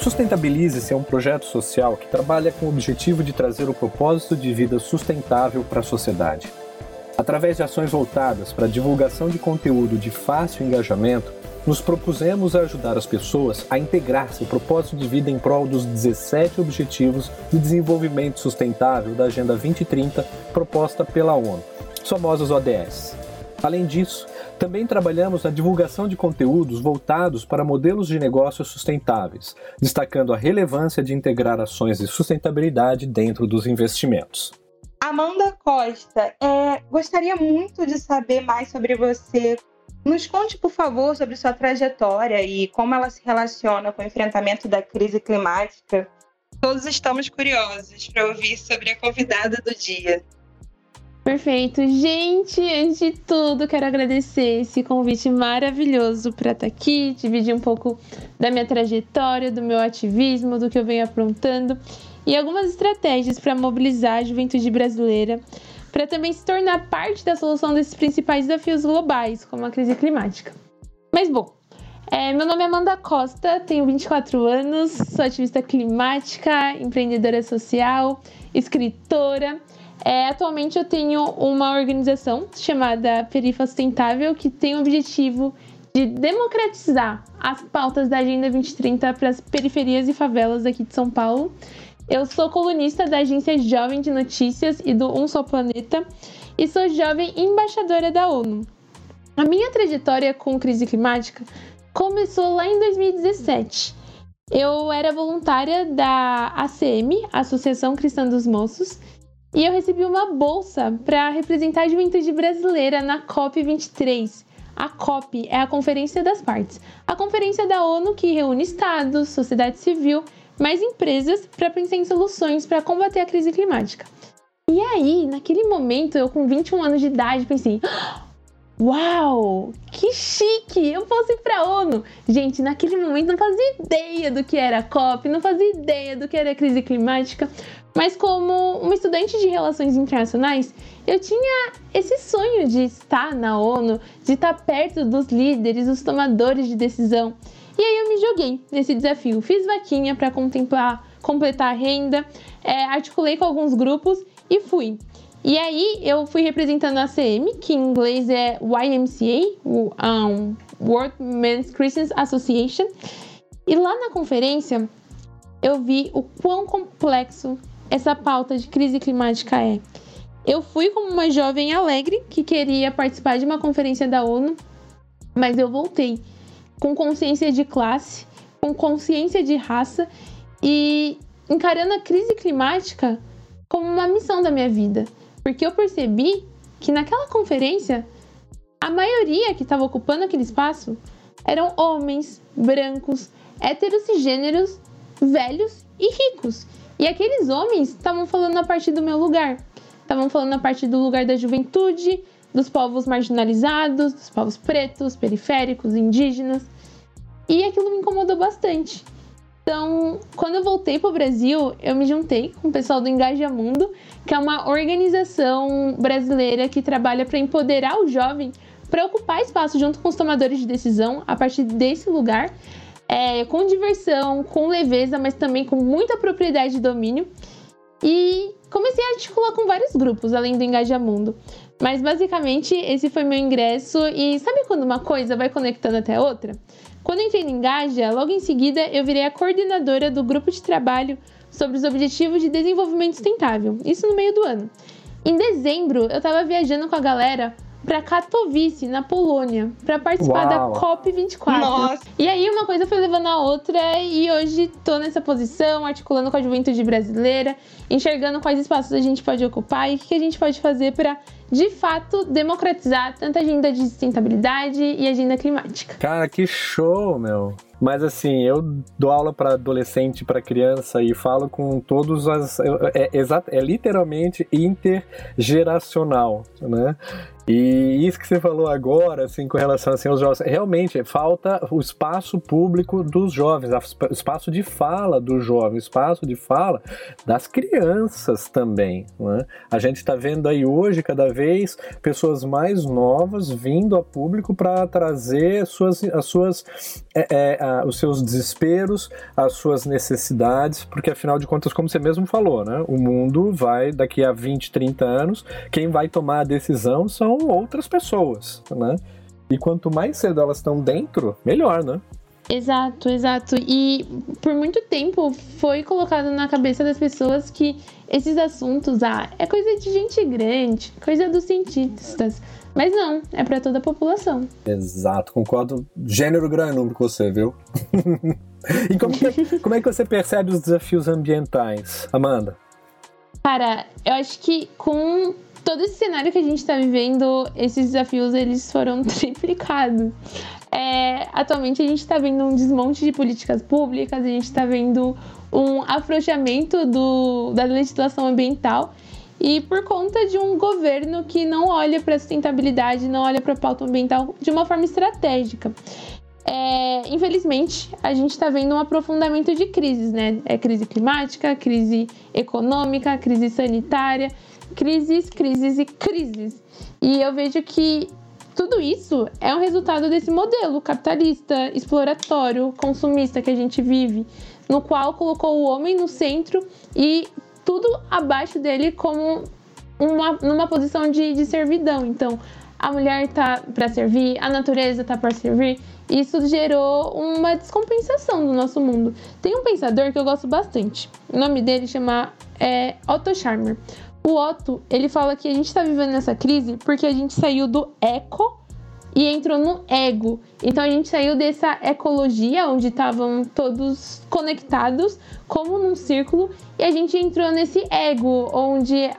Sustentabilize-se é um projeto social que trabalha com o objetivo de trazer o propósito de vida sustentável para a sociedade. Através de ações voltadas para a divulgação de conteúdo de fácil engajamento, nos propusemos a ajudar as pessoas a integrar seu propósito de vida em prol dos 17 Objetivos de Desenvolvimento Sustentável da Agenda 2030 proposta pela ONU, os famosos ODS. Além disso, também trabalhamos na divulgação de conteúdos voltados para modelos de negócios sustentáveis, destacando a relevância de integrar ações de sustentabilidade dentro dos investimentos. Amanda Costa, é, gostaria muito de saber mais sobre você. Nos conte, por favor, sobre sua trajetória e como ela se relaciona com o enfrentamento da crise climática. Todos estamos curiosos para ouvir sobre a convidada do dia. Perfeito. Gente, antes de tudo, quero agradecer esse convite maravilhoso para estar tá aqui, dividir um pouco da minha trajetória, do meu ativismo, do que eu venho aprontando e algumas estratégias para mobilizar a juventude brasileira para também se tornar parte da solução desses principais desafios globais, como a crise climática. Mas bom, é, meu nome é Amanda Costa, tenho 24 anos, sou ativista climática, empreendedora social, escritora. É, atualmente eu tenho uma organização chamada Perifa Sustentável que tem o objetivo de democratizar as pautas da Agenda 2030 para as periferias e favelas aqui de São Paulo eu sou colunista da agência Jovem de Notícias e do Um Só Planeta e sou jovem embaixadora da ONU. A minha trajetória com crise climática começou lá em 2017. Eu era voluntária da ACM, Associação Cristã dos Moços, e eu recebi uma bolsa para representar a juventude brasileira na COP23. A COP é a Conferência das Partes, a conferência da ONU que reúne estados, sociedade civil mais empresas para pensar em soluções para combater a crise climática. E aí, naquele momento, eu com 21 anos de idade pensei: Uau, que chique! Eu posso ir para a ONU. Gente, naquele momento não fazia ideia do que era a COP, não fazia ideia do que era a crise climática, mas como uma estudante de relações internacionais, eu tinha esse sonho de estar na ONU, de estar perto dos líderes, dos tomadores de decisão. E aí eu me joguei nesse desafio. Fiz vaquinha para contemplar, completar a renda, é, articulei com alguns grupos e fui. E aí eu fui representando a ACM, que em inglês é YMCA, um, World Men's Christians Association. E lá na conferência eu vi o quão complexo essa pauta de crise climática é. Eu fui como uma jovem alegre que queria participar de uma conferência da ONU, mas eu voltei com consciência de classe, com consciência de raça e encarando a crise climática como uma missão da minha vida. Porque eu percebi que naquela conferência, a maioria que estava ocupando aquele espaço eram homens, brancos, héteros e gêneros, velhos e ricos. E aqueles homens estavam falando a partir do meu lugar. Estavam falando a partir do lugar da juventude, dos povos marginalizados, dos povos pretos, periféricos, indígenas. E aquilo me incomodou bastante. Então, quando eu voltei para o Brasil, eu me juntei com o pessoal do Engaja Mundo, que é uma organização brasileira que trabalha para empoderar o jovem para ocupar espaço junto com os tomadores de decisão a partir desse lugar, é, com diversão, com leveza, mas também com muita propriedade e domínio. E comecei a articular com vários grupos, além do Engaja Mundo. Mas basicamente esse foi meu ingresso e sabe quando uma coisa vai conectando até outra? Quando entrei no Engaja, logo em seguida eu virei a coordenadora do grupo de trabalho sobre os Objetivos de Desenvolvimento Sustentável, isso no meio do ano. Em dezembro, eu estava viajando com a galera para Katowice, na Polônia, para participar Uau. da COP24. Nossa. E aí uma coisa foi levando a outra e hoje tô nessa posição, articulando com a juventude brasileira, enxergando quais espaços a gente pode ocupar e o que a gente pode fazer para de fato democratizar tanto a agenda de sustentabilidade e a agenda climática. Cara, que show, meu. Mas assim, eu dou aula para adolescente, para criança e falo com todos as é, é, é literalmente intergeracional, né? E isso que você falou agora, assim, com relação assim, aos jovens, realmente falta o espaço público dos jovens, o espaço de fala dos jovens, espaço de fala das crianças também. Né? A gente está vendo aí hoje cada vez vez pessoas mais novas vindo a público para trazer suas, as suas, é, é, a, os seus desesperos, as suas necessidades, porque afinal de contas, como você mesmo falou, né, o mundo vai, daqui a 20, 30 anos, quem vai tomar a decisão são outras pessoas, né? E quanto mais cedo elas estão dentro, melhor, né? Exato, exato. E por muito tempo foi colocado na cabeça das pessoas que esses assuntos, ah, é coisa de gente grande, coisa dos cientistas. Mas não, é para toda a população. Exato, concordo. Gênero grande número com você, viu? e como, que, como é que você percebe os desafios ambientais, Amanda? Cara, eu acho que com todo esse cenário que a gente está vivendo, esses desafios eles foram triplicados. É, atualmente a gente está vendo um desmonte de políticas públicas, a gente está vendo um afrouxamento do, da legislação ambiental e por conta de um governo que não olha para a sustentabilidade, não olha para a pauta ambiental de uma forma estratégica. É, infelizmente, a gente está vendo um aprofundamento de crises, né? É crise climática, crise econômica, crise sanitária, crises, crises e crises. E eu vejo que tudo isso é um resultado desse modelo capitalista, exploratório, consumista que a gente vive, no qual colocou o homem no centro e tudo abaixo dele como uma, numa posição de, de servidão. Então, a mulher tá para servir, a natureza tá para servir. Isso gerou uma descompensação no nosso mundo. Tem um pensador que eu gosto bastante. O nome dele chama é, Otto Scharmer. O Otto, ele fala que a gente está vivendo nessa crise porque a gente saiu do eco e entrou no ego. Então a gente saiu dessa ecologia onde estavam todos conectados como num círculo e a gente entrou nesse ego onde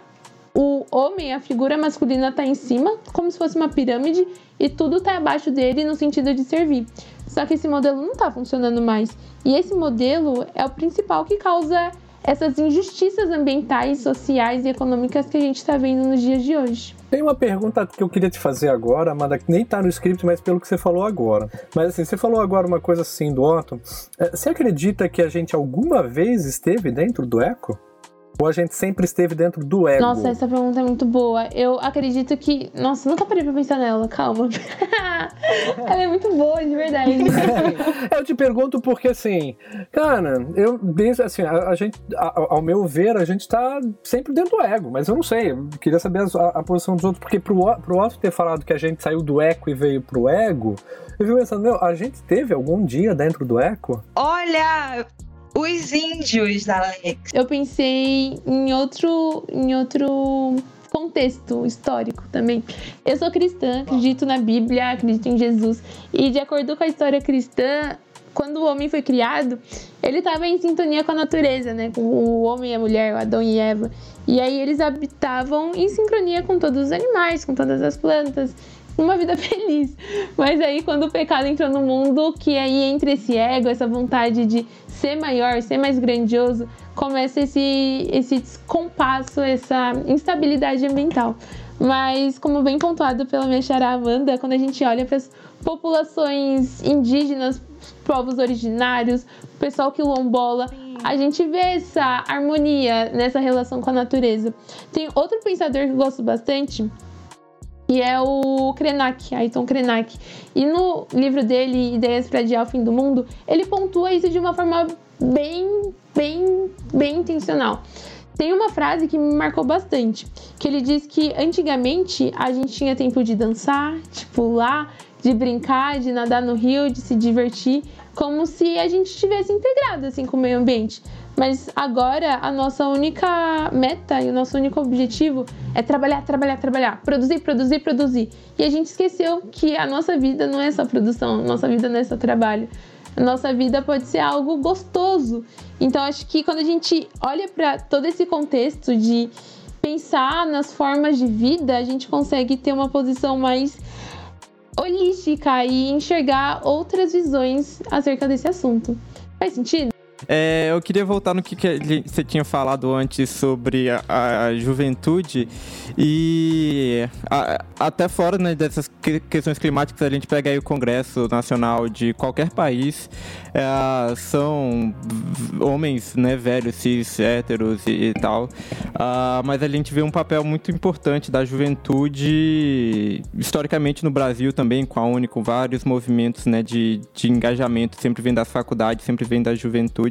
o homem, a figura masculina está em cima, como se fosse uma pirâmide e tudo está abaixo dele no sentido de servir. Só que esse modelo não está funcionando mais. E esse modelo é o principal que causa essas injustiças ambientais, sociais e econômicas que a gente está vendo nos dias de hoje. Tem uma pergunta que eu queria te fazer agora, Amanda, que nem está no script, mas pelo que você falou agora. Mas assim, você falou agora uma coisa assim do Otto. É, você acredita que a gente alguma vez esteve dentro do eco? Ou a gente sempre esteve dentro do ego? Nossa, essa pergunta é muito boa. Eu acredito que. Nossa, nunca parei pra pensar nela, calma. Ela é muito boa, de verdade. eu te pergunto porque, assim, cara, eu assim, a, a gente, a, ao meu ver, a gente tá sempre dentro do ego, mas eu não sei. Eu queria saber a, a, posição dos outros, porque pro, pro Otto ter falado que a gente saiu do eco e veio pro ego, eu fico pensando, meu, a gente teve algum dia dentro do eco? Olha, os índios, Alex. Eu pensei em outro, em outro contexto histórico também. Eu sou cristã, acredito na Bíblia, acredito em Jesus. E de acordo com a história cristã, quando o homem foi criado, ele estava em sintonia com a natureza, né? Com o homem e a mulher, o Adão e Eva. E aí eles habitavam em sincronia com todos os animais, com todas as plantas, uma vida feliz. Mas aí quando o pecado entrou no mundo, que aí entre esse ego, essa vontade de ser maior, ser mais grandioso, começa esse, esse descompasso, essa instabilidade ambiental. Mas, como bem pontuado pela minha xará Amanda, quando a gente olha para as populações indígenas, povos originários, o pessoal quilombola, a gente vê essa harmonia nessa relação com a natureza. Tem outro pensador que eu gosto bastante, que é o Krenak, Ayrton Krenak. E no livro dele, Ideias para Adiar o Fim do Mundo, ele pontua isso de uma forma bem, bem, bem intencional. Tem uma frase que me marcou bastante, que ele diz que antigamente a gente tinha tempo de dançar, de pular, de brincar, de nadar no rio, de se divertir, como se a gente estivesse integrado assim com o meio ambiente. Mas agora a nossa única meta e o nosso único objetivo é trabalhar, trabalhar, trabalhar, produzir, produzir, produzir. E a gente esqueceu que a nossa vida não é só produção, a nossa vida não é só trabalho. A nossa vida pode ser algo gostoso. Então acho que quando a gente olha para todo esse contexto de pensar nas formas de vida, a gente consegue ter uma posição mais holística e enxergar outras visões acerca desse assunto. Faz sentido? É, eu queria voltar no que, que você tinha falado antes sobre a, a juventude e a, até fora né, dessas questões climáticas a gente pega aí o Congresso Nacional de qualquer país é, são homens né, velhos, cis, héteros e, e tal, uh, mas a gente vê um papel muito importante da juventude historicamente no Brasil também com a Uni, com vários movimentos né, de, de engajamento sempre vem das faculdades, sempre vem da juventude.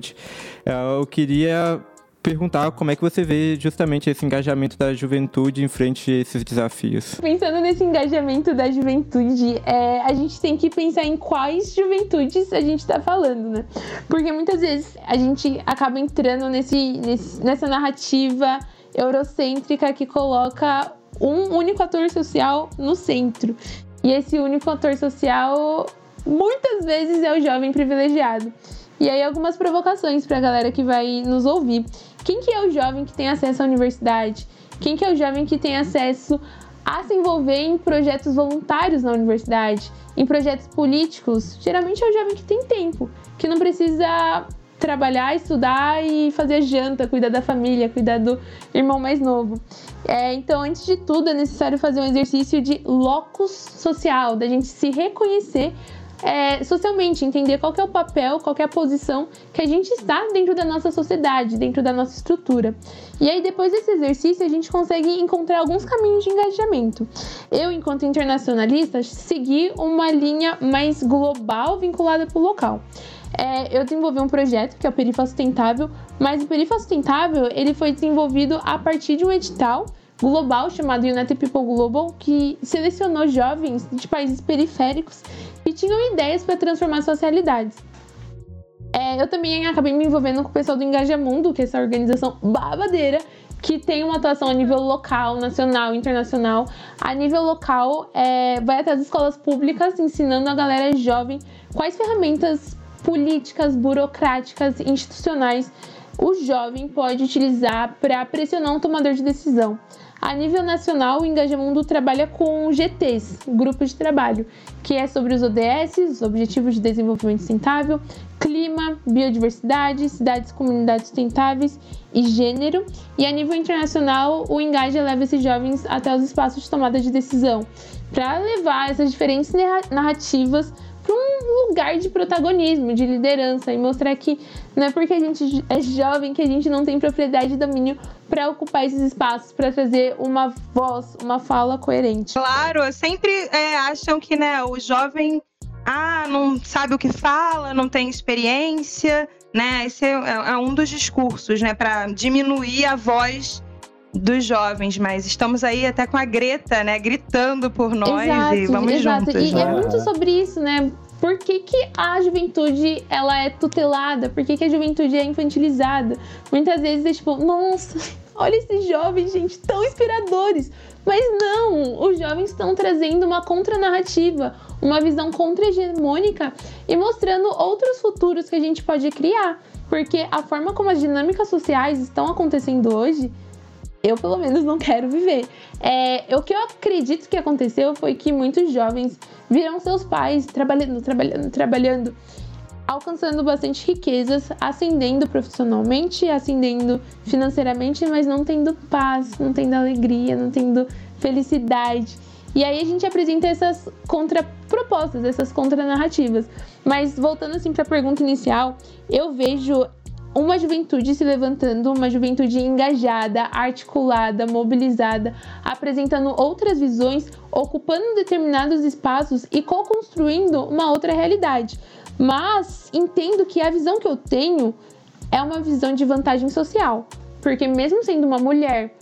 Uh, eu queria perguntar como é que você vê justamente esse engajamento da juventude em frente a esses desafios. Pensando nesse engajamento da juventude, é, a gente tem que pensar em quais juventudes a gente está falando, né? Porque muitas vezes a gente acaba entrando nesse, nesse, nessa narrativa eurocêntrica que coloca um único ator social no centro. E esse único ator social muitas vezes é o jovem privilegiado. E aí algumas provocações para a galera que vai nos ouvir. Quem que é o jovem que tem acesso à universidade? Quem que é o jovem que tem acesso a se envolver em projetos voluntários na universidade, em projetos políticos? Geralmente é o jovem que tem tempo, que não precisa trabalhar, estudar e fazer janta, cuidar da família, cuidar do irmão mais novo. É, então, antes de tudo, é necessário fazer um exercício de locus social, da gente se reconhecer é, socialmente, entender qual é o papel, qual é a posição que a gente está dentro da nossa sociedade, dentro da nossa estrutura. E aí, depois desse exercício, a gente consegue encontrar alguns caminhos de engajamento. Eu, enquanto internacionalista, segui uma linha mais global vinculada para o local. É, eu desenvolvi um projeto que é o Perifa Sustentável, mas o Perifa Sustentável ele foi desenvolvido a partir de um edital global chamado United People Global, que selecionou jovens de países periféricos que tinham ideias para transformar suas realidades. É, eu também acabei me envolvendo com o pessoal do Engajamundo, que é essa organização babadeira, que tem uma atuação a nível local, nacional, internacional. A nível local, é, vai até as escolas públicas ensinando a galera jovem quais ferramentas políticas, burocráticas, institucionais o jovem pode utilizar para pressionar um tomador de decisão. A nível nacional, o Engajamundo trabalha com GTs, grupos de trabalho, que é sobre os ODS, os Objetivos de Desenvolvimento Sustentável, clima, biodiversidade, cidades e comunidades sustentáveis e gênero. E a nível internacional, o Engaja leva esses jovens até os espaços de tomada de decisão, para levar essas diferentes narrativas para um lugar de protagonismo, de liderança e mostrar que não é porque a gente é jovem que a gente não tem propriedade e domínio para ocupar esses espaços, para trazer uma voz, uma fala coerente. Claro, sempre é, acham que né, o jovem ah, não sabe o que fala, não tem experiência, né? Esse é, é um dos discursos, né, para diminuir a voz dos jovens, mas estamos aí até com a Greta, né, gritando por nós exato, e vamos exato. juntos. E é né? é muito sobre isso, né? Por que, que a juventude ela é tutelada? Por que, que a juventude é infantilizada? Muitas vezes é tipo, nossa, olha esses jovens, gente, tão inspiradores. Mas não, os jovens estão trazendo uma contranarrativa, uma visão contra-hegemônica e mostrando outros futuros que a gente pode criar. Porque a forma como as dinâmicas sociais estão acontecendo hoje eu pelo menos não quero viver. É, o que eu acredito que aconteceu foi que muitos jovens viram seus pais trabalhando, trabalhando, trabalhando, alcançando bastante riquezas, ascendendo profissionalmente, ascendendo financeiramente, mas não tendo paz, não tendo alegria, não tendo felicidade. E aí a gente apresenta essas contrapropostas, essas contranarrativas. Mas voltando assim para a pergunta inicial, eu vejo uma juventude se levantando, uma juventude engajada, articulada, mobilizada, apresentando outras visões, ocupando determinados espaços e co-construindo uma outra realidade. Mas entendo que a visão que eu tenho é uma visão de vantagem social, porque mesmo sendo uma mulher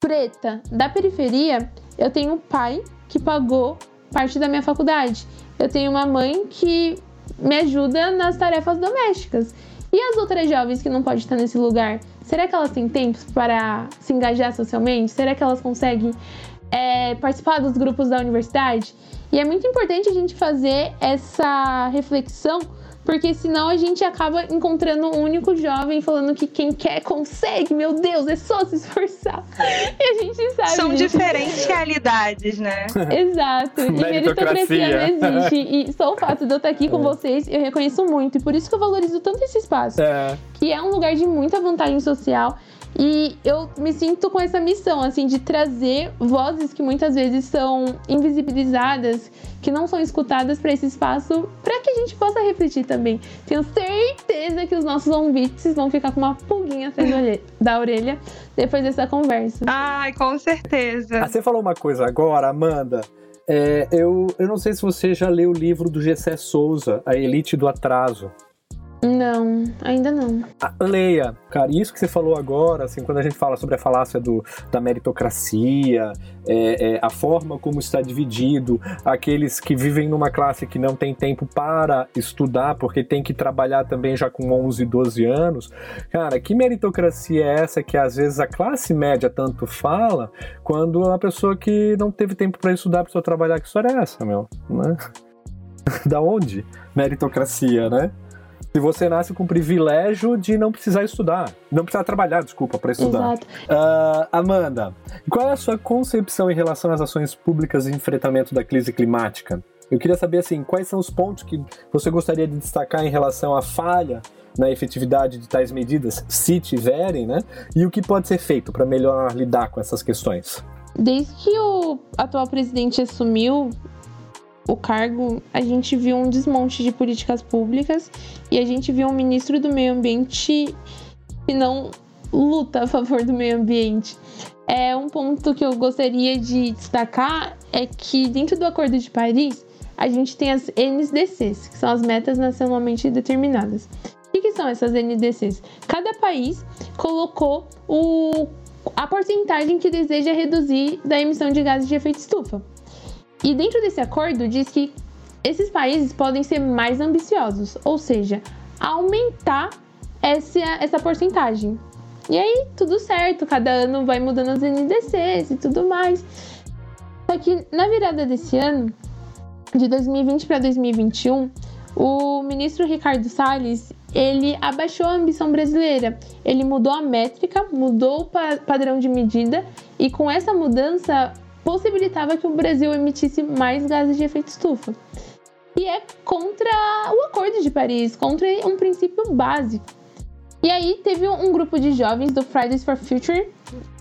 preta da periferia, eu tenho um pai que pagou parte da minha faculdade. Eu tenho uma mãe que me ajuda nas tarefas domésticas. E as outras jovens que não podem estar nesse lugar? Será que elas têm tempo para se engajar socialmente? Será que elas conseguem é, participar dos grupos da universidade? E é muito importante a gente fazer essa reflexão porque senão a gente acaba encontrando um único jovem falando que quem quer consegue, meu Deus, é só se esforçar. E a gente sabe. São disso. diferentes realidades, né? Exato. E meritocracia não existe. E só o fato de eu estar aqui com vocês, eu reconheço muito. E por isso que eu valorizo tanto esse espaço. É. Que é um lugar de muita vantagem social. E eu me sinto com essa missão, assim, de trazer vozes que muitas vezes são invisibilizadas, que não são escutadas para esse espaço, para que a gente possa refletir também. Tenho certeza que os nossos ouvintes vão ficar com uma pulguinha atrás da orelha depois dessa conversa. Ai, com certeza. Ah, você falou uma coisa agora, Amanda. É, eu, eu não sei se você já leu o livro do Gessé Souza, A Elite do Atraso. Não, ainda não. Ah, leia, cara, isso que você falou agora, assim, quando a gente fala sobre a falácia do, da meritocracia, é, é, a forma como está dividido, aqueles que vivem numa classe que não tem tempo para estudar, porque tem que trabalhar também já com 11, 12 anos. Cara, que meritocracia é essa que às vezes a classe média tanto fala, quando a pessoa que não teve tempo para estudar precisa trabalhar? Que história é essa, meu? Né? da onde? Meritocracia, né? Se você nasce com o privilégio de não precisar estudar, não precisar trabalhar, desculpa, para estudar. Exato. Uh, Amanda, qual é a sua concepção em relação às ações públicas de enfrentamento da crise climática? Eu queria saber assim, quais são os pontos que você gostaria de destacar em relação à falha na efetividade de tais medidas, se tiverem, né? E o que pode ser feito para melhor lidar com essas questões? Desde que o atual presidente assumiu, o cargo, a gente viu um desmonte de políticas públicas e a gente viu um ministro do meio ambiente que não luta a favor do meio ambiente. É um ponto que eu gostaria de destacar é que dentro do Acordo de Paris a gente tem as NDCs, que são as metas nacionalmente determinadas. O que, são essas NDCs? Cada país colocou o, a porcentagem que deseja reduzir da emissão de gases de efeito estufa. E dentro desse acordo diz que esses países podem ser mais ambiciosos, ou seja, aumentar essa, essa porcentagem. E aí, tudo certo, cada ano vai mudando as NDCs e tudo mais. Só que na virada desse ano, de 2020 para 2021, o ministro Ricardo Salles ele abaixou a ambição brasileira. Ele mudou a métrica, mudou o padrão de medida e com essa mudança possibilitava que o Brasil emitisse mais gases de efeito estufa. E é contra o Acordo de Paris, contra um princípio básico. E aí teve um grupo de jovens do Fridays for Future,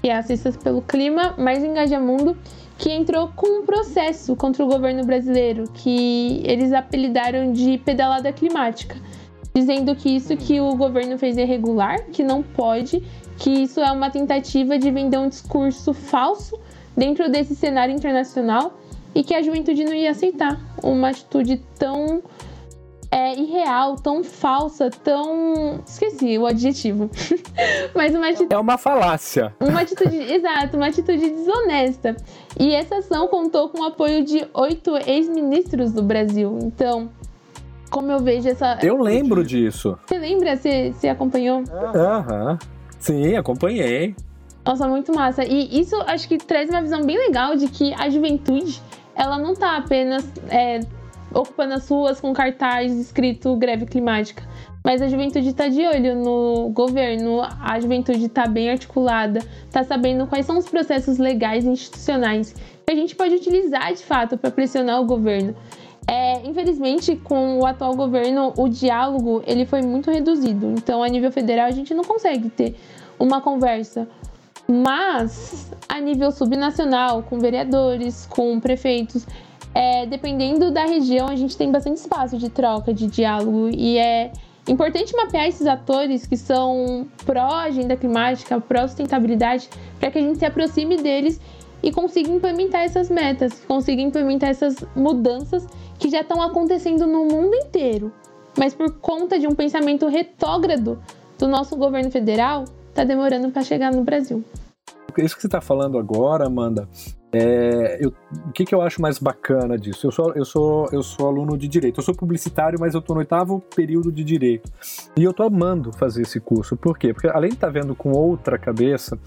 que é a Cestas pelo Clima, mais Engaja Mundo, que entrou com um processo contra o governo brasileiro, que eles apelidaram de pedalada climática, dizendo que isso que o governo fez é irregular, que não pode, que isso é uma tentativa de vender um discurso falso dentro desse cenário internacional e que a juventude não ia aceitar uma atitude tão é, irreal, tão falsa, tão. Esqueci o adjetivo. Mas uma atitude. É uma falácia. Uma atitude. Exato, uma atitude desonesta. E essa ação contou com o apoio de oito ex-ministros do Brasil. Então, como eu vejo essa. Eu lembro disso. Você lembra? Você, você acompanhou? Aham. Sim, acompanhei. Nossa, muito massa. E isso acho que traz uma visão bem legal de que a juventude, ela não tá apenas é, ocupando as ruas com cartaz escrito greve climática. Mas a juventude está de olho no governo, a juventude está bem articulada, está sabendo quais são os processos legais e institucionais que a gente pode utilizar de fato para pressionar o governo. É, infelizmente, com o atual governo, o diálogo ele foi muito reduzido. Então, a nível federal, a gente não consegue ter uma conversa mas, a nível subnacional, com vereadores, com prefeitos, é, dependendo da região, a gente tem bastante espaço de troca, de diálogo, e é importante mapear esses atores que são pró-agenda climática, pró-sustentabilidade, para que a gente se aproxime deles e consiga implementar essas metas, consiga implementar essas mudanças que já estão acontecendo no mundo inteiro. Mas por conta de um pensamento retrógrado do nosso governo federal, está demorando para chegar no Brasil. Isso que você está falando agora, Amanda, é, eu, o que, que eu acho mais bacana disso? Eu sou, eu, sou, eu sou aluno de direito, eu sou publicitário, mas eu estou no oitavo período de direito. E eu estou amando fazer esse curso. Por quê? Porque além de estar tá vendo com outra cabeça,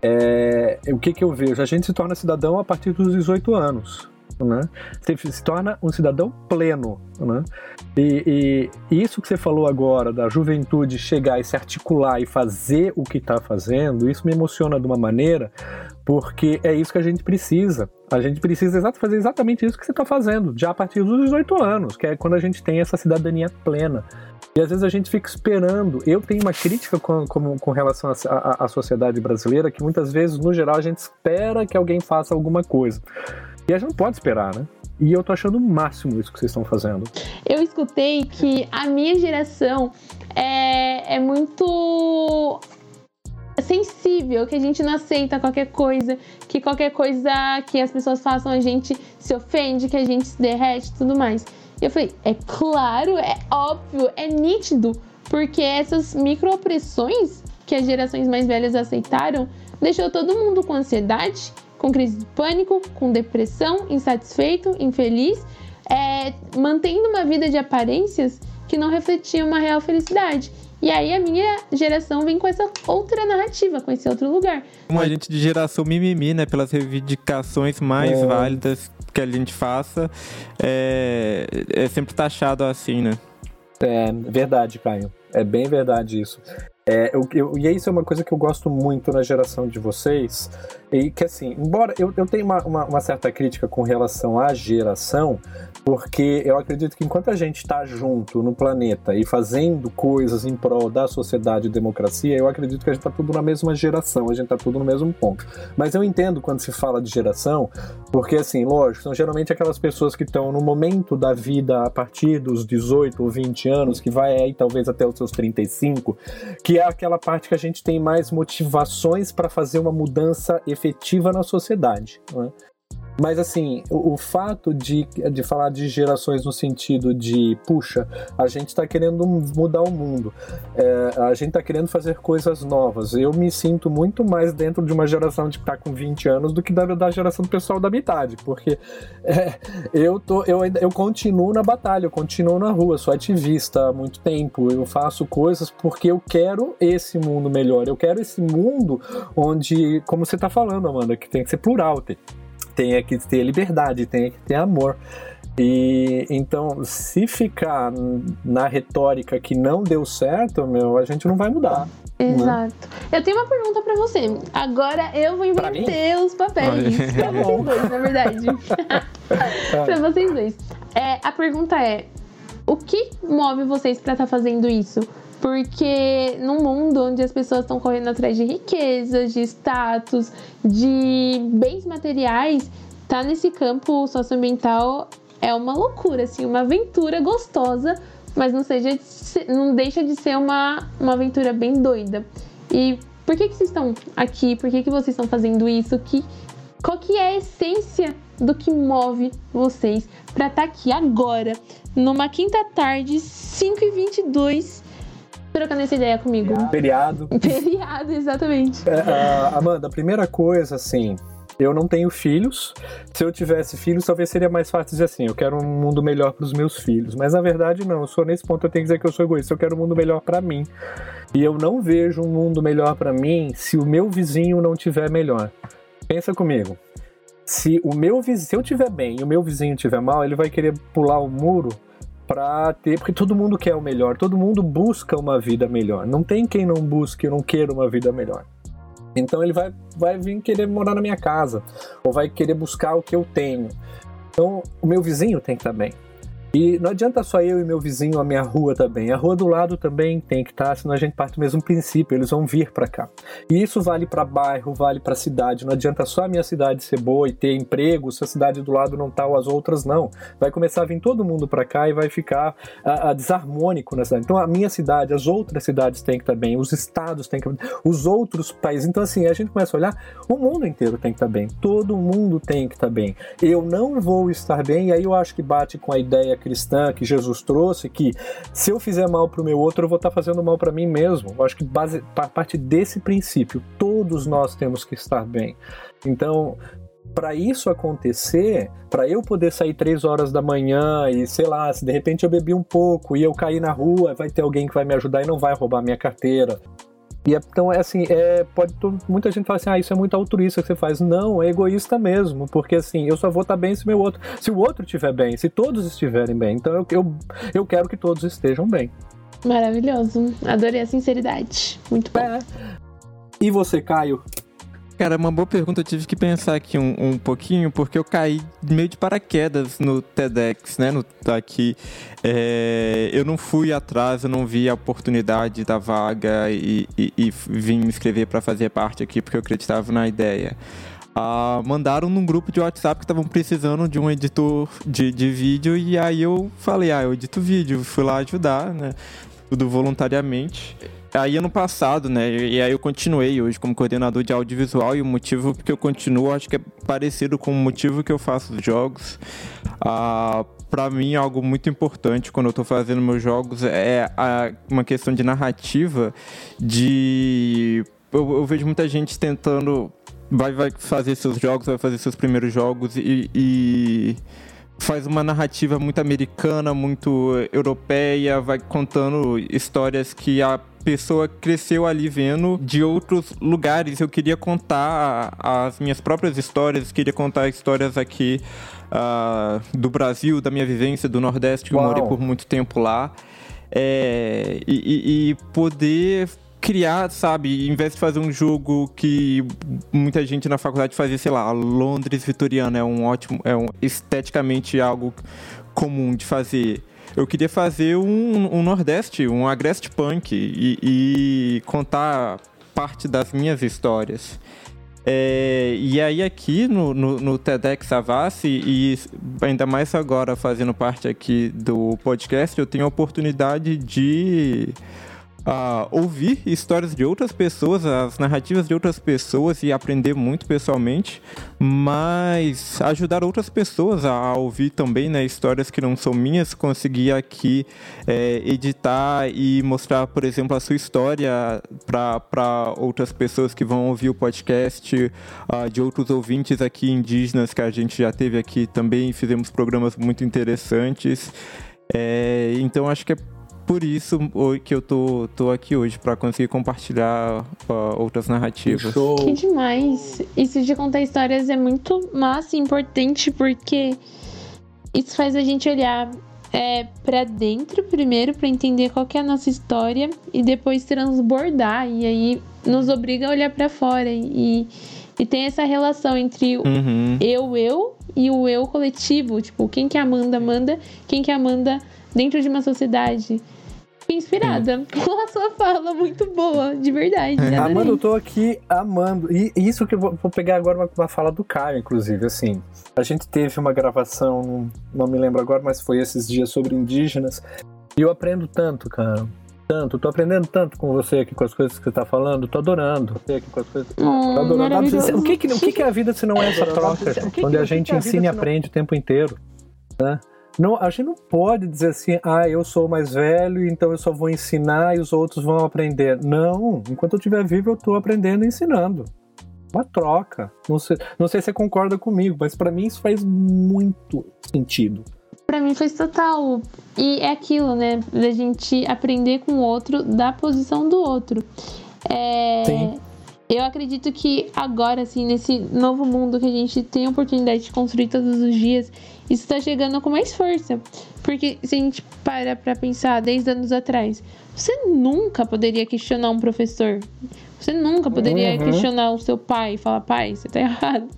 é, o que, que eu vejo? A gente se torna cidadão a partir dos 18 anos. Né? Você se torna um cidadão pleno, né? E, e, isso que você falou agora da juventude chegar e se articular e fazer o que está fazendo, isso me emociona de uma maneira, porque é isso que a gente precisa. A gente precisa fazer exatamente isso que você está fazendo, já a partir dos 18 anos, que é quando a gente tem essa cidadania plena. E às vezes a gente fica esperando. Eu tenho uma crítica com, com, com relação à sociedade brasileira, que muitas vezes, no geral, a gente espera que alguém faça alguma coisa. E a gente não pode esperar, né? E eu tô achando o máximo isso que vocês estão fazendo. Eu escutei que a minha geração é, é muito sensível, que a gente não aceita qualquer coisa, que qualquer coisa que as pessoas façam a gente se ofende, que a gente se derrete e tudo mais. E eu falei, é claro, é óbvio, é nítido, porque essas microopressões que as gerações mais velhas aceitaram deixou todo mundo com ansiedade, com crise de pânico, com depressão, insatisfeito, infeliz, é, mantendo uma vida de aparências que não refletiam uma real felicidade. E aí a minha geração vem com essa outra narrativa, com esse outro lugar. Como a gente de geração mimimi, né? Pelas reivindicações mais é. válidas que a gente faça, é, é sempre taxado assim, né? É verdade, Caio. É bem verdade isso. É, eu, eu, e isso é uma coisa que eu gosto muito na geração de vocês, e que assim, embora eu, eu tenha uma, uma, uma certa crítica com relação à geração, porque eu acredito que enquanto a gente está junto no planeta e fazendo coisas em prol da sociedade e democracia, eu acredito que a gente está tudo na mesma geração, a gente está tudo no mesmo ponto. Mas eu entendo quando se fala de geração, porque assim, lógico, são geralmente aquelas pessoas que estão no momento da vida a partir dos 18 ou 20 anos, que vai aí talvez até os seus 35, que é aquela parte que a gente tem mais motivações para fazer uma mudança efetiva na sociedade. Né? Mas assim, o, o, fato de, de falar de gerações no sentido de, puxa, a gente está querendo mudar o mundo, é, a gente está querendo fazer coisas novas. Eu me sinto muito mais dentro de uma geração de que está com 20 anos do que da, da geração do pessoal da metade, porque é, eu, tô, eu, eu continuo na batalha, eu continuo na rua, sou ativista há muito tempo, eu faço coisas porque eu quero esse mundo melhor, eu quero esse mundo onde, como você está falando, Amanda, que tem que ser plural, tem tenha que ter liberdade, tenha que ter amor. E então, se ficar na retórica que não deu certo, meu, a gente não vai mudar. Né? Exato. Né? Eu tenho uma pergunta para você. Agora eu vou inverter os papéis. Pra vocês dois, na verdade. pra vocês dois. É, a pergunta é: o que move vocês para estar tá fazendo isso? Porque num mundo onde as pessoas estão correndo atrás de riquezas, de status, de bens materiais, tá nesse campo socioambiental é uma loucura, assim, uma aventura gostosa, mas não, seja, não deixa de ser uma, uma aventura bem doida. E por que, que vocês estão aqui? Por que, que vocês estão fazendo isso? Que, qual que é a essência do que move vocês para estar tá aqui agora, numa quinta tarde, 5h22, trocando essa ideia comigo. Feriado. Feriado, exatamente. Uh, Amanda, a primeira coisa, assim, eu não tenho filhos. Se eu tivesse filhos, talvez seria mais fácil dizer assim: eu quero um mundo melhor para os meus filhos. Mas na verdade, não. Eu sou nesse ponto, eu tenho que dizer que eu sou egoísta. Eu quero um mundo melhor para mim. E eu não vejo um mundo melhor para mim se o meu vizinho não tiver melhor. Pensa comigo. Se o meu vizinho, se eu tiver bem e o meu vizinho tiver mal, ele vai querer pular o muro para ter, porque todo mundo quer o melhor, todo mundo busca uma vida melhor. Não tem quem não busque, não queira uma vida melhor. Então ele vai, vai vir querer morar na minha casa, ou vai querer buscar o que eu tenho. Então o meu vizinho tem bem. E não adianta só eu e meu vizinho, a minha rua também. A rua do lado também tem que estar, tá, senão a gente parte do mesmo princípio, eles vão vir para cá. E isso vale para bairro, vale para cidade. Não adianta só a minha cidade ser boa e ter emprego se a cidade do lado não tá ou as outras não. Vai começar a vir todo mundo para cá e vai ficar a, a desarmônico na cidade. Então a minha cidade, as outras cidades têm que estar tá bem, os estados têm que bem, os outros países. Então assim, a gente começa a olhar, o mundo inteiro tem que estar tá bem, todo mundo tem que estar bem. Eu não vou estar bem, e aí eu acho que bate com a ideia cristã que Jesus trouxe, que se eu fizer mal para o meu outro, eu vou estar tá fazendo mal para mim mesmo. Eu acho que base, a partir desse princípio, todos nós temos que estar bem. Então, para isso acontecer, para eu poder sair três horas da manhã e sei lá, se de repente eu bebi um pouco e eu cair na rua, vai ter alguém que vai me ajudar e não vai roubar minha carteira. E é, então, é assim, é, pode muita gente fala assim, ah, isso é muito altruísta que você faz. Não, é egoísta mesmo, porque assim, eu só vou estar bem se meu outro, se o outro estiver bem, se todos estiverem bem. Então eu, eu, eu quero que todos estejam bem. Maravilhoso. Adorei a sinceridade. Muito bom. É. E você, Caio? Cara, uma boa pergunta. Eu tive que pensar aqui um, um pouquinho, porque eu caí meio de paraquedas no TEDx, né? No, aqui. É, eu não fui atrás, eu não vi a oportunidade da vaga e, e, e vim me inscrever para fazer parte aqui, porque eu acreditava na ideia. Ah, mandaram num grupo de WhatsApp que estavam precisando de um editor de, de vídeo e aí eu falei, ah, eu edito vídeo, fui lá ajudar, né? Tudo voluntariamente aí ano passado, né? E aí eu continuei hoje como coordenador de audiovisual e o motivo que eu continuo acho que é parecido com o motivo que eu faço os jogos. Ah, para mim algo muito importante quando eu estou fazendo meus jogos é a, uma questão de narrativa de eu, eu, vejo muita gente tentando vai vai fazer seus jogos vai fazer seus primeiros jogos e, e faz uma narrativa muito americana, muito europeia, vai contando histórias que a pessoa cresceu ali vendo de outros lugares. Eu queria contar as minhas próprias histórias, queria contar histórias aqui uh, do Brasil, da minha vivência do Nordeste, que eu morei por muito tempo lá. É, e, e, poder criar, sabe, em vez de fazer um jogo que muita gente na faculdade fazia, sei lá, Londres vitoriana é um ótimo, é um esteticamente algo comum de fazer. Eu queria fazer um, um Nordeste, um Agreste Punk e, e contar parte das minhas histórias. É, e aí aqui no, no, no TEDx Avassi, e ainda mais agora fazendo parte aqui do podcast, eu tenho a oportunidade de ouvir histórias de outras pessoas, as narrativas de outras pessoas e aprender muito pessoalmente, mas ajudar outras pessoas a ouvir também né, histórias que não são minhas, conseguir aqui é, editar e mostrar, por exemplo, a sua história para outras pessoas que vão ouvir o podcast, uh, de outros ouvintes aqui indígenas que a gente já teve aqui também, fizemos programas muito interessantes. É, então acho que é por isso que eu tô, tô aqui hoje, para conseguir compartilhar uh, outras narrativas. Show. Que demais! Isso de contar histórias é muito massa e importante porque isso faz a gente olhar é, para dentro primeiro para entender qual é a nossa história e depois transbordar e aí nos obriga a olhar para fora e, e tem essa relação entre uhum. eu eu e o eu coletivo tipo quem que é Amanda Amanda quem que é Amanda dentro de uma sociedade inspirada Sim. com a sua fala, muito boa, de verdade. É. Amanda, eu tô aqui amando. E isso que eu vou, vou pegar agora uma, uma, fala do Caio, inclusive, assim. A gente teve uma gravação, não me lembro agora, mas foi esses dias sobre indígenas. E eu aprendo tanto, cara. Tanto, tô aprendendo tanto com você aqui, com as coisas que você tá falando, tô adorando. Você aqui com as coisas. Hum, tô adorando. O que, que, o que, que é a vida se não é essa troca? Onde a gente ensina e aprende o tempo inteiro. Né? Não, a gente não pode dizer assim, ah, eu sou mais velho, então eu só vou ensinar e os outros vão aprender. Não, enquanto eu estiver vivo, eu estou aprendendo e ensinando. Uma troca. Não sei, não sei se você concorda comigo, mas para mim isso faz muito sentido. Para mim faz total. E é aquilo, né? Da gente aprender com o outro, da posição do outro. É... Sim. Eu acredito que agora, assim, nesse novo mundo que a gente tem a oportunidade de construir todos os dias, isso está chegando com mais força. Porque se a gente para para pensar 10 anos atrás, você nunca poderia questionar um professor. Você nunca poderia uhum. questionar o seu pai e falar, pai, você tá errado.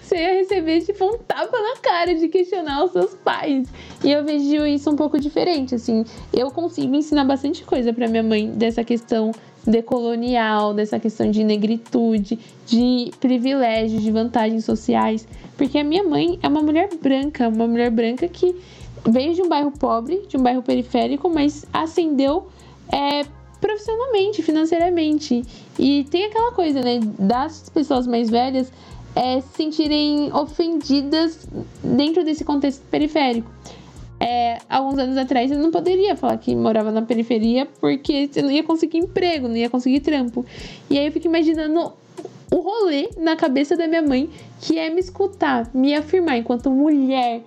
Você ia receber, tipo, um tapa na cara de questionar os seus pais. E eu vejo isso um pouco diferente, assim. Eu consigo ensinar bastante coisa para minha mãe dessa questão decolonial, dessa questão de negritude, de privilégios, de vantagens sociais. Porque a minha mãe é uma mulher branca, uma mulher branca que veio de um bairro pobre, de um bairro periférico, mas ascendeu é, profissionalmente, financeiramente. E tem aquela coisa, né, das pessoas mais velhas é, se sentirem ofendidas dentro desse contexto periférico é, alguns anos atrás você não poderia falar que morava na periferia porque você não ia conseguir emprego, não ia conseguir trampo. E aí eu fico imaginando o rolê na cabeça da minha mãe que é me escutar, me afirmar enquanto mulher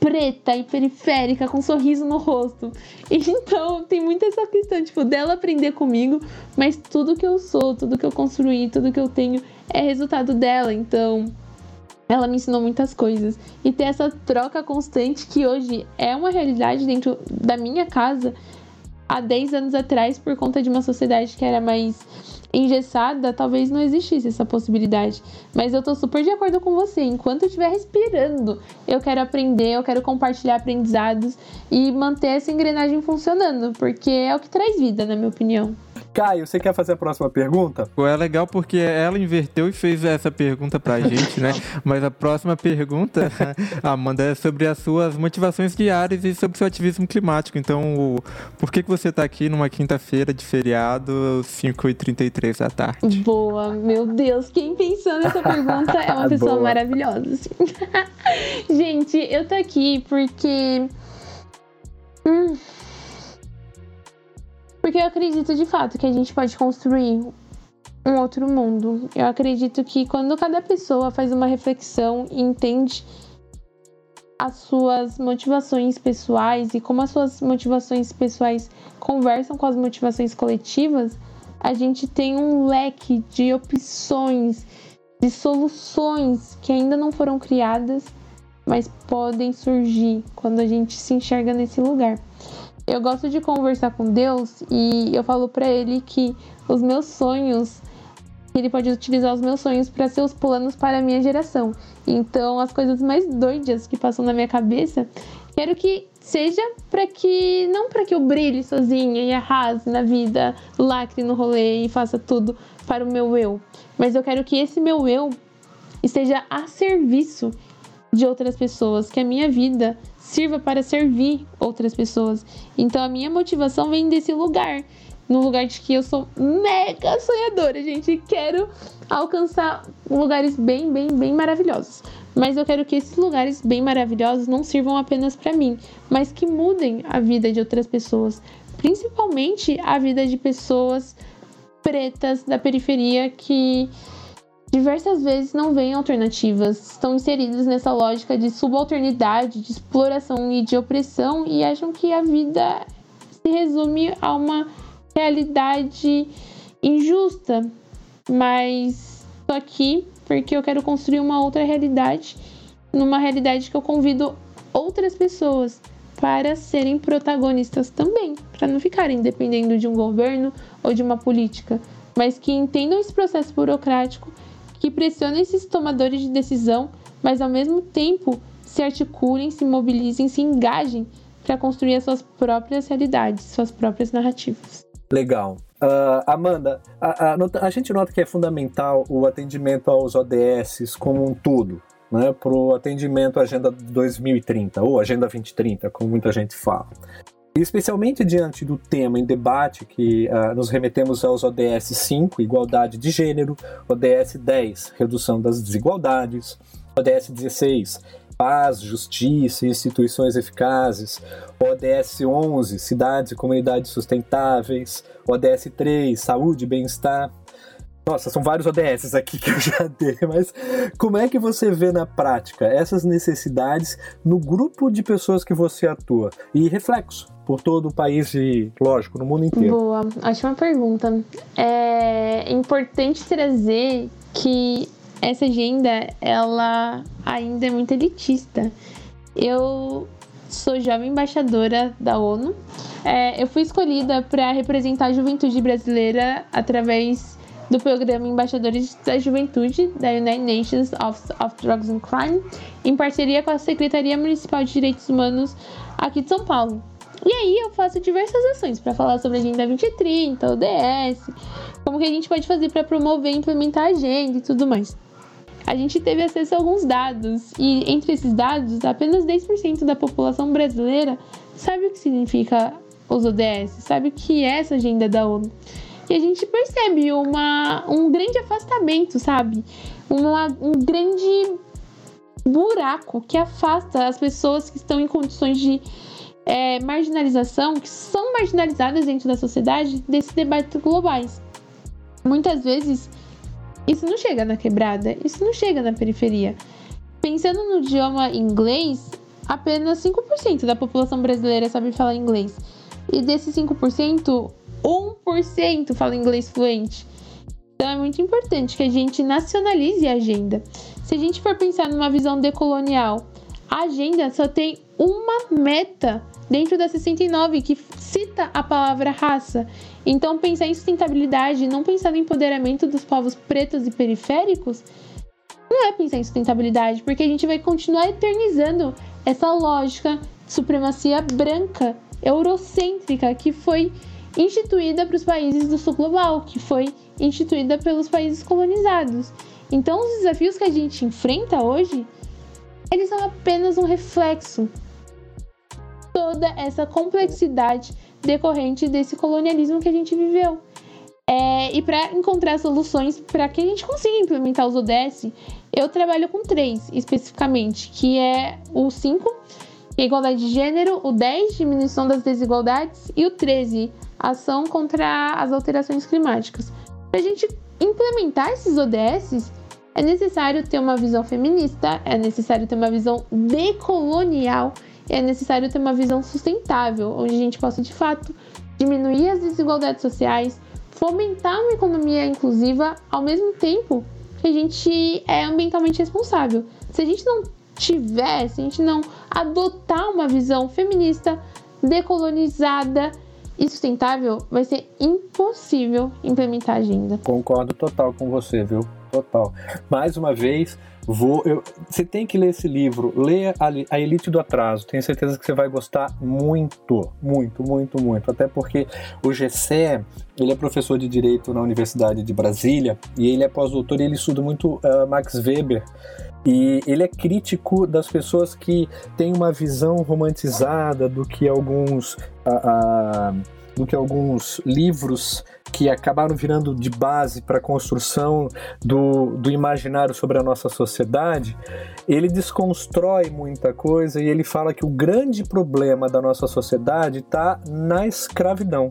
preta e periférica, com um sorriso no rosto. Então, tem muito essa questão, tipo, dela aprender comigo, mas tudo que eu sou, tudo que eu construí, tudo que eu tenho é resultado dela. Então, ela me ensinou muitas coisas. E ter essa troca constante que hoje é uma realidade dentro da minha casa há 10 anos atrás, por conta de uma sociedade que era mais engessada, talvez não existisse essa possibilidade. Mas eu tô super de acordo com você. Enquanto eu estiver respirando, eu quero aprender, eu quero compartilhar aprendizados e manter essa engrenagem funcionando, porque é o que traz vida, na minha opinião. Caio, você quer fazer a próxima pergunta? É legal porque ela inverteu e fez essa pergunta pra gente, né? Mas a próxima pergunta, Amanda, é sobre as suas motivações diárias e sobre o seu ativismo climático. Então, o... por que, que você tá aqui numa quinta-feira de feriado, 5h33 da tarde? Boa, meu Deus, quem pensou nessa pergunta é uma pessoa Boa. maravilhosa. Assim. gente, eu tô aqui porque. Hum porque eu acredito de fato que a gente pode construir um outro mundo. Eu acredito que quando cada pessoa faz uma reflexão e entende as suas motivações pessoais e como as suas motivações pessoais conversam com as motivações coletivas, a gente tem um leque de opções, de soluções que ainda não foram criadas, mas podem surgir quando a gente se enxerga nesse lugar. Eu gosto de conversar com Deus e eu falo para ele que os meus sonhos ele pode utilizar os meus sonhos para ser os planos para a minha geração. Então, as coisas mais doidas que passam na minha cabeça, quero que seja para que não para que eu brilhe sozinha e arrase na vida, lacre no rolê e faça tudo para o meu eu, mas eu quero que esse meu eu esteja a serviço de outras pessoas, que a minha vida sirva para servir outras pessoas. Então a minha motivação vem desse lugar, no lugar de que eu sou mega sonhadora, gente, quero alcançar lugares bem, bem, bem maravilhosos. Mas eu quero que esses lugares bem maravilhosos não sirvam apenas para mim, mas que mudem a vida de outras pessoas, principalmente a vida de pessoas pretas da periferia que diversas vezes não veem alternativas, estão inseridos nessa lógica de subalternidade, de exploração e de opressão e acham que a vida se resume a uma realidade injusta. Mas tô aqui porque eu quero construir uma outra realidade, numa realidade que eu convido outras pessoas para serem protagonistas também, para não ficarem dependendo de um governo ou de uma política, mas que entendam esse processo burocrático que pressionem esses tomadores de decisão, mas ao mesmo tempo se articulem, se mobilizem, se engajem para construir as suas próprias realidades, suas próprias narrativas. Legal. Uh, Amanda, a, a, a, gente nota que é fundamental o atendimento aos ODS como um todo, né, para o atendimento à Agenda 2030, ou Agenda 2030, como muita gente fala. Especialmente diante do tema em debate, que uh, nos remetemos aos ODS 5, igualdade de gênero, ODS 10, redução das desigualdades, ODS 16, paz, justiça e instituições eficazes, ODS 11, cidades e comunidades sustentáveis, ODS 3, saúde e bem-estar, nossa, são vários ODS aqui que eu já dei, mas como é que você vê na prática essas necessidades no grupo de pessoas que você atua? E reflexo por todo o país e, lógico, no mundo inteiro. Boa, ótima pergunta. É importante trazer que essa agenda, ela ainda é muito elitista. Eu sou jovem embaixadora da ONU. É, eu fui escolhida para representar a juventude brasileira através do programa Embaixadores da Juventude da United Nations Office of Drugs and Crime, em parceria com a Secretaria Municipal de Direitos Humanos aqui de São Paulo. E aí eu faço diversas ações para falar sobre a Agenda 2030, ODS, como que a gente pode fazer para promover e implementar a agenda e tudo mais. A gente teve acesso a alguns dados e entre esses dados, apenas 10% da população brasileira sabe o que significa os ODS, sabe o que é essa agenda da ONU que a gente percebe uma, um grande afastamento, sabe? Uma, um grande buraco que afasta as pessoas que estão em condições de é, marginalização, que são marginalizadas dentro da sociedade, desses debates globais. Muitas vezes isso não chega na quebrada, isso não chega na periferia. Pensando no idioma inglês, apenas 5% da população brasileira sabe falar inglês. E desses 5%, 1% fala inglês fluente. Então é muito importante que a gente nacionalize a agenda. Se a gente for pensar numa visão decolonial, a agenda só tem uma meta dentro da 69 que cita a palavra raça. Então, pensar em sustentabilidade, não pensar no empoderamento dos povos pretos e periféricos, não é pensar em sustentabilidade, porque a gente vai continuar eternizando essa lógica de supremacia branca, eurocêntrica, que foi instituída para os países do sul global, que foi instituída pelos países colonizados. Então, os desafios que a gente enfrenta hoje, eles são apenas um reflexo toda essa complexidade decorrente desse colonialismo que a gente viveu. É, e para encontrar soluções para que a gente consiga implementar os ODS, eu trabalho com três especificamente, que é o 5, que é igualdade de gênero, o 10, diminuição das desigualdades, e o 13, ação contra as alterações climáticas. Para a gente implementar esses ODS, é necessário ter uma visão feminista, é necessário ter uma visão decolonial é necessário ter uma visão sustentável, onde a gente possa de fato diminuir as desigualdades sociais, fomentar uma economia inclusiva, ao mesmo tempo que a gente é ambientalmente responsável. Se a gente não tiver, se a gente não adotar uma visão feminista, decolonizada e sustentável, vai ser impossível implementar a agenda. Concordo total com você, viu? Total. Mais uma vez, Vou, eu, você tem que ler esse livro, leia a, a, Elite do Atraso. Tenho certeza que você vai gostar muito, muito, muito, muito. Até porque o Gessé, ele é professor de direito na Universidade de Brasília e ele é pós-doutor e ele estuda muito uh, Max Weber. E ele é crítico das pessoas que têm uma visão romantizada do que alguns. Uh, uh, do que alguns livros que acabaram virando de base para a construção do, do imaginário sobre a nossa sociedade, ele desconstrói muita coisa e ele fala que o grande problema da nossa sociedade está na escravidão.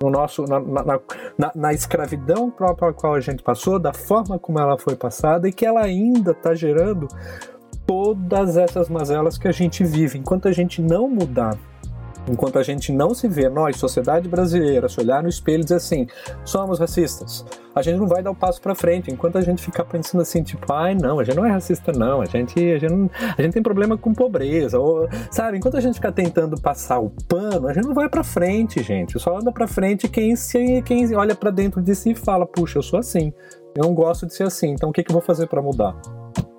No nosso, na, na, na, na escravidão para a qual a gente passou, da forma como ela foi passada e que ela ainda está gerando todas essas mazelas que a gente vive. Enquanto a gente não mudar Enquanto a gente não se vê, nós, sociedade brasileira, se olhar no espelho e dizer assim, somos racistas, a gente não vai dar o passo para frente. Enquanto a gente ficar pensando assim, tipo, ai, não, a gente não é racista, não, a gente, a gente, não, a gente tem problema com pobreza, ou, sabe? Enquanto a gente ficar tentando passar o pano, a gente não vai para frente, gente. Só anda para frente quem, se, quem olha para dentro de si e fala, puxa, eu sou assim, eu não gosto de ser assim, então o que, que eu vou fazer para mudar?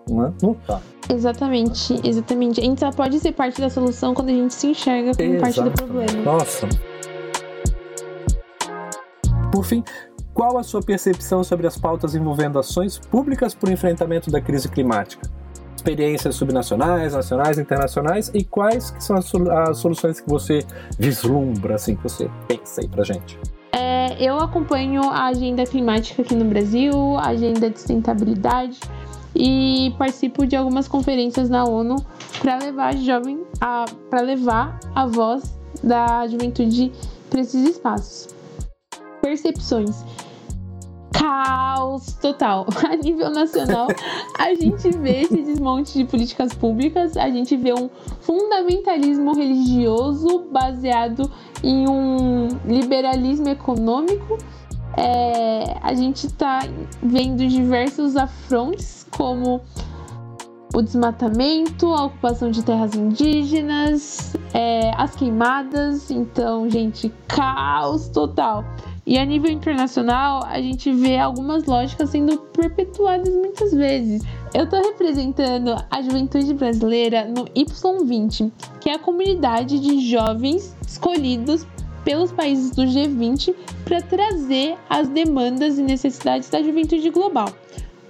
Não, é? não tá. Exatamente, exatamente. A gente só pode ser parte da solução quando a gente se enxerga como Exato. parte do problema. Nossa. Por fim, qual a sua percepção sobre as pautas envolvendo ações públicas para o enfrentamento da crise climática? Experiências subnacionais, nacionais, internacionais e quais são as soluções que você vislumbra, assim, que você pensa aí pra gente? É, eu acompanho a agenda climática aqui no Brasil, a agenda de sustentabilidade, e participo de algumas conferências na ONU para levar jovem a para levar a voz da juventude para esses espaços. Percepções. Caos total. A nível nacional, a gente vê esse desmonte de políticas públicas, a gente vê um fundamentalismo religioso baseado em um liberalismo econômico. É, a gente está vendo diversos afrontes como o desmatamento, a ocupação de terras indígenas, é, as queimadas. Então, gente, caos total. E a nível internacional, a gente vê algumas lógicas sendo perpetuadas muitas vezes. Eu estou representando a juventude brasileira no Y20, que é a comunidade de jovens escolhidos pelos países do G20 para trazer as demandas e necessidades da juventude global.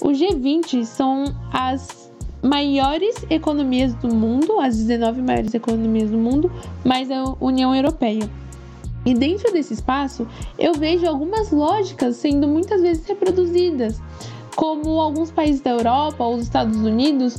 O G20 são as maiores economias do mundo, as 19 maiores economias do mundo, mais a União Europeia. E dentro desse espaço, eu vejo algumas lógicas sendo muitas vezes reproduzidas, como alguns países da Europa ou os Estados Unidos,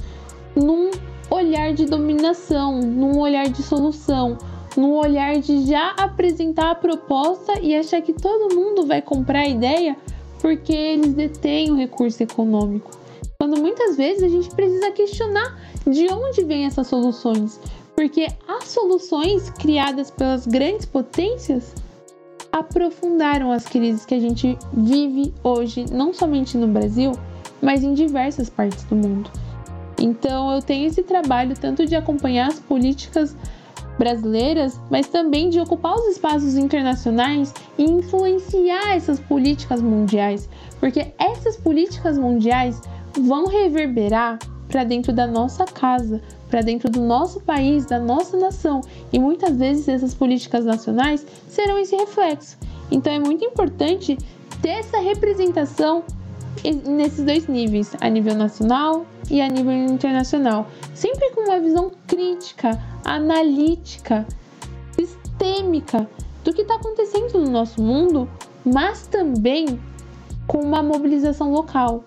num olhar de dominação, num olhar de solução, num olhar de já apresentar a proposta e achar que todo mundo vai comprar a ideia porque eles detêm o recurso econômico. Quando muitas vezes a gente precisa questionar de onde vêm essas soluções, porque as soluções criadas pelas grandes potências aprofundaram as crises que a gente vive hoje, não somente no Brasil, mas em diversas partes do mundo. Então eu tenho esse trabalho tanto de acompanhar as políticas brasileiras, mas também de ocupar os espaços internacionais e influenciar essas políticas mundiais, porque essas políticas mundiais vão reverberar para dentro da nossa casa, para dentro do nosso país, da nossa nação, e muitas vezes essas políticas nacionais serão esse reflexo. Então é muito importante ter essa representação nesses dois níveis, a nível nacional e a nível internacional, sempre com uma visão crítica, analítica, sistêmica do que está acontecendo no nosso mundo, mas também com uma mobilização local.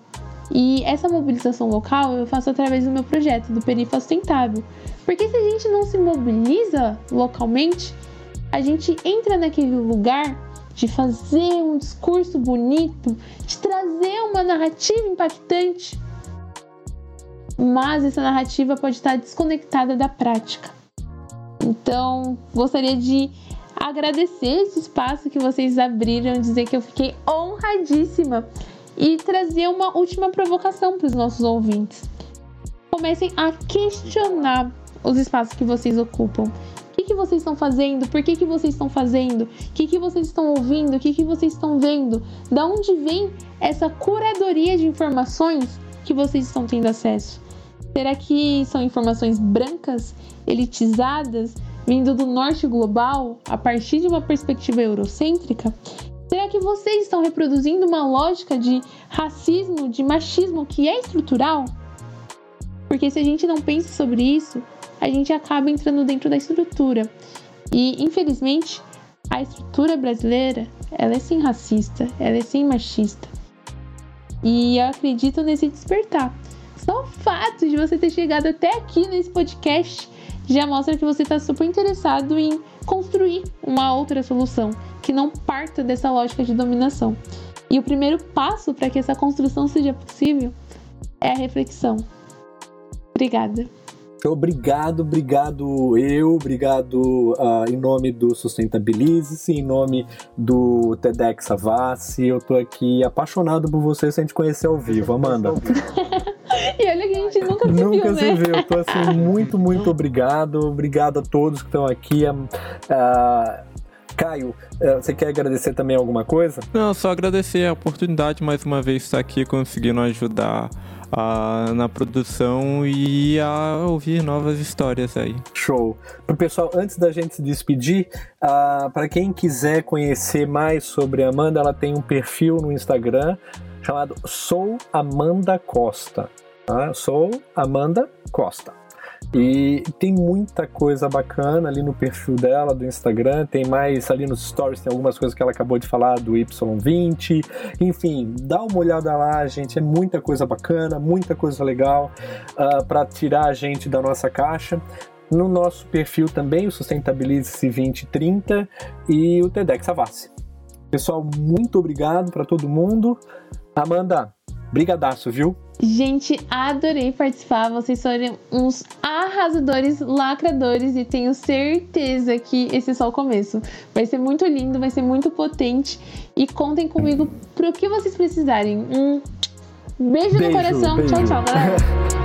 E essa mobilização local eu faço através do meu projeto, do Perifa Sustentável. Porque se a gente não se mobiliza localmente, a gente entra naquele lugar de fazer um discurso bonito, de trazer uma narrativa impactante, mas essa narrativa pode estar desconectada da prática. Então, gostaria de agradecer esse espaço que vocês abriram, dizer que eu fiquei honradíssima e trazer uma última provocação para os nossos ouvintes. Comecem a questionar os espaços que vocês ocupam que, que vocês estão fazendo? Por que, que vocês estão fazendo? O que, que vocês estão ouvindo? O que, que vocês estão vendo? Da onde vem essa curadoria de informações que vocês estão tendo acesso? Será que são informações brancas, elitizadas, vindo do norte global, a partir de uma perspectiva eurocêntrica? Será que vocês estão reproduzindo uma lógica de racismo, de machismo que é estrutural? Porque se a gente não pensa sobre isso, a gente acaba entrando dentro da estrutura. E, infelizmente, a estrutura brasileira, ela é sim racista, ela é sim machista. E eu acredito nesse despertar. Só o fato de você ter chegado até aqui nesse podcast já mostra que você está super interessado em construir uma outra solução que não parta dessa lógica de dominação. E o primeiro passo para que essa construção seja possível é a reflexão. Obrigada. Obrigado, obrigado eu, obrigado uh, em nome do Sustentabilize-se, em nome do TEDx Avassi. Eu tô aqui apaixonado por você sem te conhecer ao vivo, Amanda. e olha que a gente nunca se nunca viu, Nunca se né? viu. Eu tô assim, muito, muito obrigado. Obrigado a todos que estão aqui. Uh, Caio, você quer agradecer também alguma coisa? Não, só agradecer a oportunidade mais uma vez de estar aqui conseguindo ajudar na produção e a ouvir novas histórias aí. Show. Pro pessoal, antes da gente se despedir, uh, para quem quiser conhecer mais sobre a Amanda, ela tem um perfil no Instagram chamado Sou Amanda Costa. Tá? Sou Amanda Costa. E tem muita coisa bacana ali no perfil dela, do Instagram. Tem mais ali nos stories, tem algumas coisas que ela acabou de falar do Y20. Enfim, dá uma olhada lá, gente. É muita coisa bacana, muita coisa legal uh, ah, para tirar a gente da nossa caixa. No nosso perfil também, o Sustentabilize-se 2030 e o TEDx Avassi. Pessoal, muito obrigado para todo mundo. Amanda, brigadaço, viu? Gente, adorei participar. Vocês foram uns arrasadores, lacradores e tenho certeza que esse é só o começo. Vai ser muito lindo, vai ser muito potente e contem comigo pro que vocês precisarem. Um beijo, beijo no coração. Beijo. Tchau, tchau, galera.